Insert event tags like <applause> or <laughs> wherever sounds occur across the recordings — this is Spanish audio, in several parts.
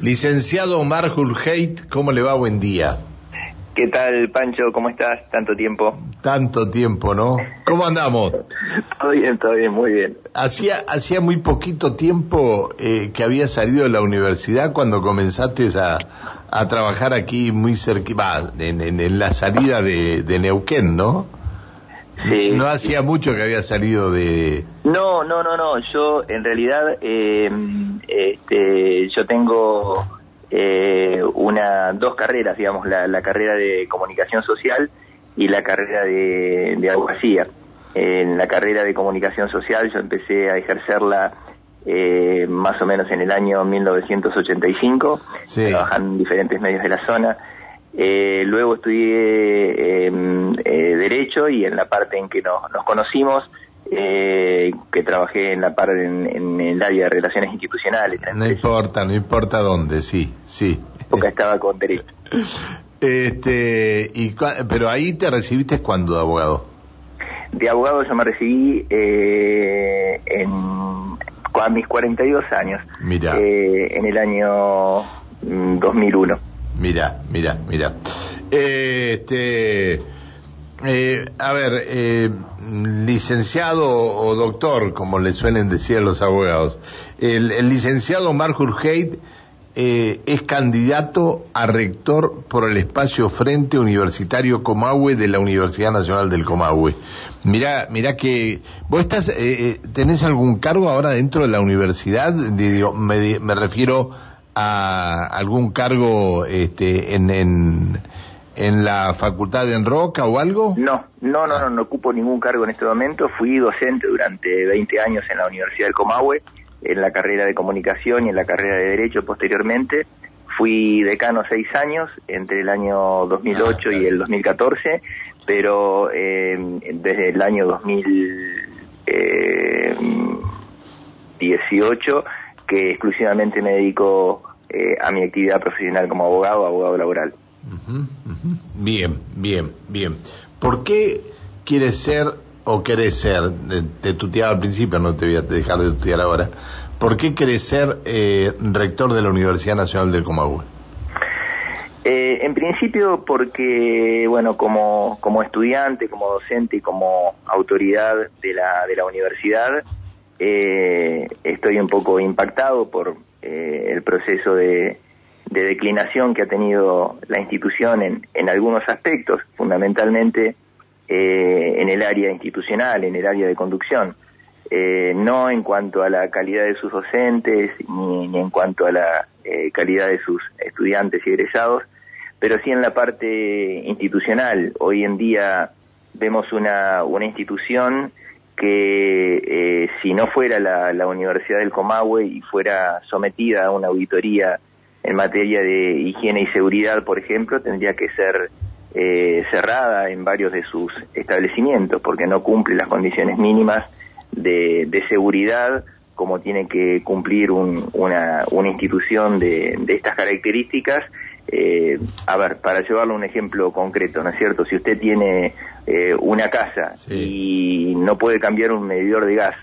Licenciado Omar Hulheit, ¿cómo le va? Buen día. ¿Qué tal, Pancho? ¿Cómo estás? Tanto tiempo. Tanto tiempo, ¿no? ¿Cómo andamos? todo bien, todo bien, muy bien. Hacía, hacía muy poquito tiempo eh, que había salido de la universidad cuando comenzaste a, a trabajar aquí muy cerca, en, en, la salida de, de Neuquén, ¿no? Sí, <laughs> no hacía mucho que había salido de... No, no, no, no. Yo en realidad, eh, este, yo tengo eh, una, dos carreras, digamos, la, la, carrera de comunicación social y la carrera de, de abogacía. En la carrera de comunicación social yo empecé a ejercerla eh, más o menos en el año 1985, trabajando en diferentes medios de la zona. Eh, luego estudié em, eh, Derecho y en la parte en que nos, nos conocimos, eh, que trabajé en la parte en, el área de relaciones institucionales. No importa, no importa dónde, sí, sí. Porque estaba con Derecho. <laughs> Este, y, pero ahí te recibiste cuando de abogado. De abogado yo me recibí eh, en, a mis 42 años. Mira. Eh, en el año 2001. Mira, mira, mira. Eh, este, eh, a ver, eh, licenciado o doctor, como le suelen decir a los abogados, el, licenciado Marcus Haidt es candidato a rector por el espacio Frente Universitario Comahue de la Universidad Nacional del Comahue. Mira, mira que vos estás, tenés algún cargo ahora dentro de la universidad, me refiero a algún cargo este, en, en, la facultad de Enroca o algo? No, no, no, no, no ocupo ningún cargo en este momento. Fui docente durante 20 años en la Universidad del Comahue, en la carrera de comunicación y en la carrera de derecho posteriormente. Fui decano seis años, entre el año 2008 ah, y el 2014, pero eh, desde el año 2018 que exclusivamente me dedico eh, a mi actividad profesional como abogado, abogado laboral. Bien, bien, bien. ¿Por qué quieres ser o querés ser, te tuteaba al principio, no te voy a dejar de tutear ahora, ¿por qué querés ser eh, rector de la Universidad Nacional del Comahue? Eh, en principio porque, bueno, como, como estudiante, como docente y como autoridad de la, de la universidad, eh, estoy un poco impactado por eh, el proceso de, declinación que ha tenido la institución en, en algunos aspectos, fundamentalmente eh, en el área institucional, en el área de conducción. no en cuanto a la calidad de sus docentes ni, en cuanto a la calidad de sus estudiantes y egresados, pero sí en la parte institucional. Hoy en día vemos una, una institución que eh, si no fuera la, Universidad del Comahue y fuera sometida a una auditoría en materia de higiene y seguridad, por ejemplo, tendría que ser eh, cerrada en varios de sus establecimientos porque no cumple las condiciones mínimas de, seguridad como tiene que cumplir una, una institución de, de estas características eh, a ver, para llevarlo a un ejemplo concreto, ¿no es cierto? Si usted tiene eh, una casa y no puede cambiar un medidor de gas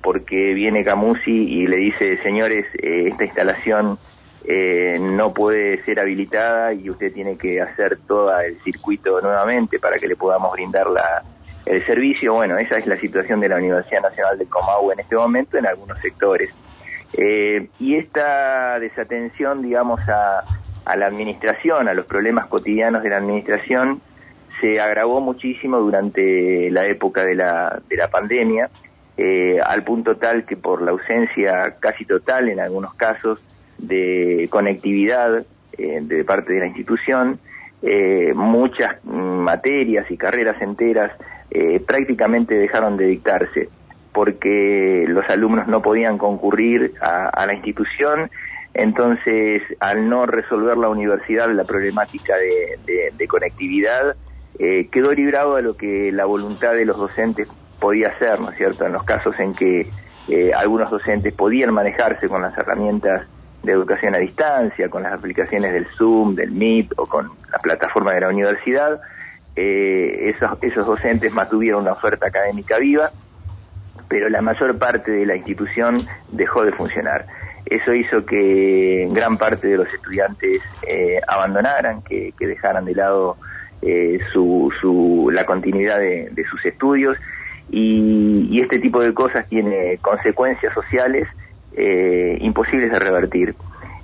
porque viene Camusi y le dice, señores, eh, esta instalación no puede ser habilitada y usted tiene que hacer todo el circuito nuevamente para que le podamos brindar la, el servicio. Bueno, esa es la situación de la Universidad Nacional del Comahue en este momento en algunos sectores. y esta desatención, digamos, a a la administración, a los problemas cotidianos de la administración, se agravó muchísimo durante la época de la, de la pandemia, eh, al punto tal que por la ausencia casi total en algunos casos de conectividad eh, de parte de la institución, eh, muchas materias y carreras enteras prácticamente dejaron de dictarse porque los alumnos no podían concurrir a la institución entonces, al no resolver la universidad la problemática de, conectividad, eh, quedó librado a lo que la voluntad de los docentes podía hacer, ¿no es cierto? En los casos en que eh, algunos docentes podían manejarse con las herramientas de educación a distancia, con las aplicaciones del Zoom, del Meet o con la plataforma de la universidad, eh, esos, esos docentes mantuvieron una oferta académica viva, pero la mayor parte de la institución dejó de funcionar. Eso hizo que gran parte de los estudiantes eh, abandonaran, que, dejaran de lado eh, su, la continuidad de, sus estudios y, este tipo de cosas tiene consecuencias sociales eh, imposibles de revertir.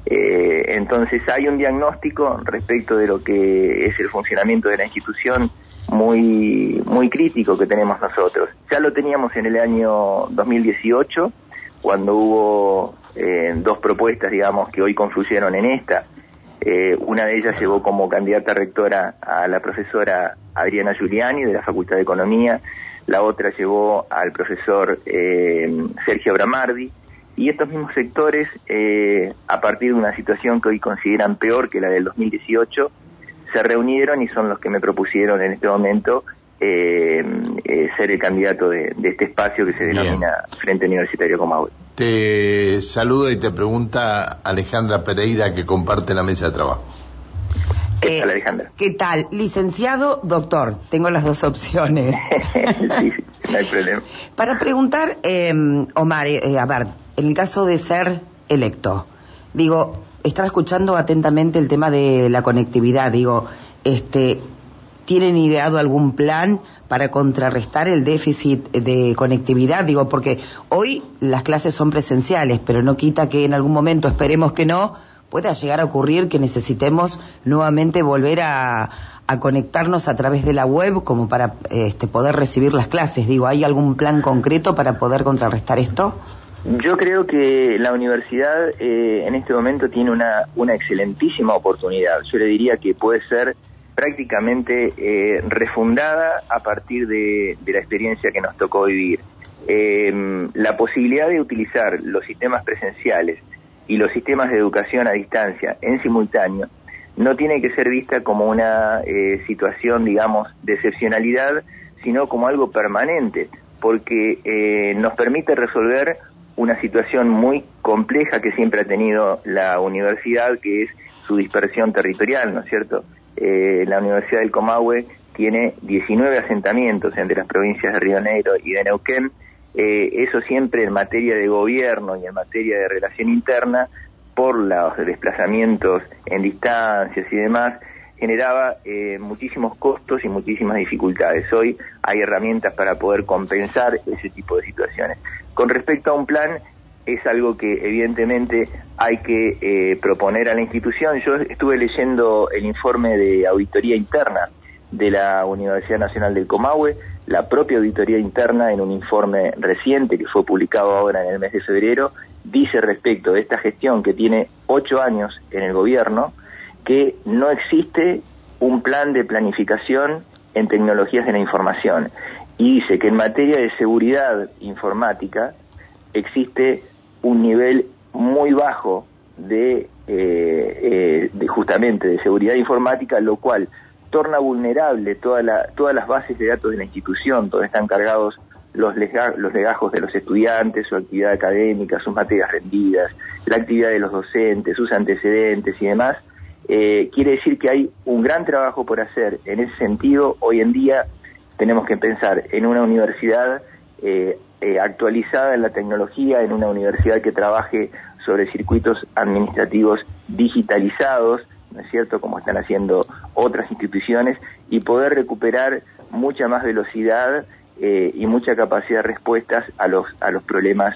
entonces hay un diagnóstico respecto de lo que es el funcionamiento de la institución muy, muy crítico que tenemos nosotros. Ya lo teníamos en el año 2018, cuando hubo eh, dos propuestas, digamos, que hoy confluyeron en esta. Eh, una de ellas llevó como candidata rectora a la profesora Adriana Giuliani de la Facultad de Economía, la otra llevó al profesor eh, Sergio Bramardi, y estos mismos sectores, a partir de una situación que hoy consideran peor que la del 2018, se reunieron y son los que me propusieron en este momento eh, eh, ser el candidato de, este espacio que se denomina Frente Universitario Comahue. Te saludo y te pregunta Alejandra Pereira que comparte la mesa de trabajo. ¿Qué tal, eh, Alejandra? ¿Qué tal? Licenciado, doctor. Tengo las dos opciones. <laughs> sí, no hay problema. Para preguntar, Omar, a ver, en el caso de ser electo, digo, estaba escuchando atentamente el tema de la conectividad. Digo, este, ¿tienen ideado algún plan para contrarrestar el déficit de conectividad? Digo, porque hoy las clases son presenciales, pero no quita que en algún momento, esperemos que no, pueda llegar a ocurrir que necesitemos nuevamente volver a, a conectarnos a través de la web como para este, poder recibir las clases. Digo, ¿hay algún plan concreto para poder contrarrestar esto? Yo creo que la universidad eh, en este momento tiene una, una excelentísima oportunidad. Yo le diría que puede ser prácticamente eh, refundada a partir de, la experiencia que nos tocó vivir. Eh, la posibilidad de utilizar los sistemas presenciales y los sistemas de educación a distancia en simultáneo no tiene que ser vista como una situación, digamos, de excepcionalidad, sino como algo permanente, porque nos permite resolver una situación muy compleja que siempre ha tenido la universidad, que es su dispersión territorial, ¿no es cierto? Eh, la Universidad del Comahue tiene 19 asentamientos entre las provincias de Río Negro y de Neuquén. Eh, eso siempre en materia de gobierno y en materia de relación interna, por los desplazamientos en distancias y demás, generaba eh, muchísimos costos y muchísimas dificultades. Hoy hay herramientas para poder compensar ese tipo de situaciones. Con respecto a un plan, es algo que evidentemente hay que eh, proponer a la institución. Yo estuve leyendo el informe de auditoría interna de la Universidad Nacional del Comahue, la propia auditoría interna en un informe reciente que fue publicado ahora en el mes de febrero, dice respecto de esta gestión que tiene ocho años en el gobierno, que no existe un plan de planificación en tecnologías de la información y dice que en materia de seguridad informática existe un nivel muy bajo de, eh, eh, justamente de seguridad informática, lo cual torna vulnerable toda la, todas las bases de datos de la institución, donde están cargados los, los legajos de los estudiantes, su actividad académica, sus materias rendidas, la actividad de los docentes, sus antecedentes y demás, eh, quiere decir que hay un gran trabajo por hacer. En ese sentido, hoy en día tenemos que pensar en una universidad eh, eh, actualizada en la tecnología, en una universidad que trabaje sobre circuitos administrativos digitalizados, ¿no es cierto?, como están haciendo otras instituciones, y poder recuperar mucha más velocidad y mucha capacidad de respuestas a los, a los problemas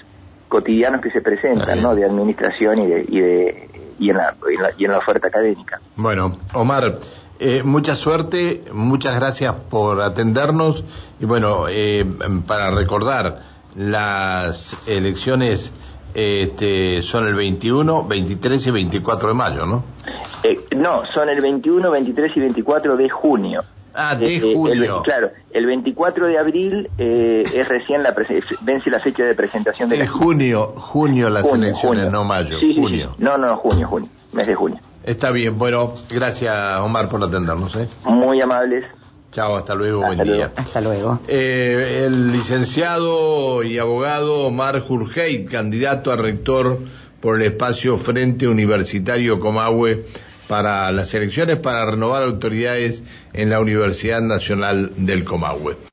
cotidianos que se presentan, ¿no?, de administración y de, y de y en la, y en la oferta académica. Bueno, Omar, eh, mucha suerte, muchas gracias por atendernos y bueno, eh, para recordar, las elecciones este, son el 21, 23 y 24 de mayo, ¿no? Eh, no, son el 21, 23 y 24 de junio. Ah, de junio. claro, el 24 de abril es recién la vence la fecha de presentación de... Es junio, junio las elecciones, no mayo, junio. No, no, junio, junio, mes de junio. Está bien, bueno, gracias Omar por atendernos. ¿eh? Muy amables. Chao, hasta luego, buen día. Hasta luego. Eh, el licenciado y abogado Omar Jurgeit, candidato a rector por el espacio Frente Universitario Comahue para las elecciones para renovar autoridades en la Universidad Nacional del Comahue.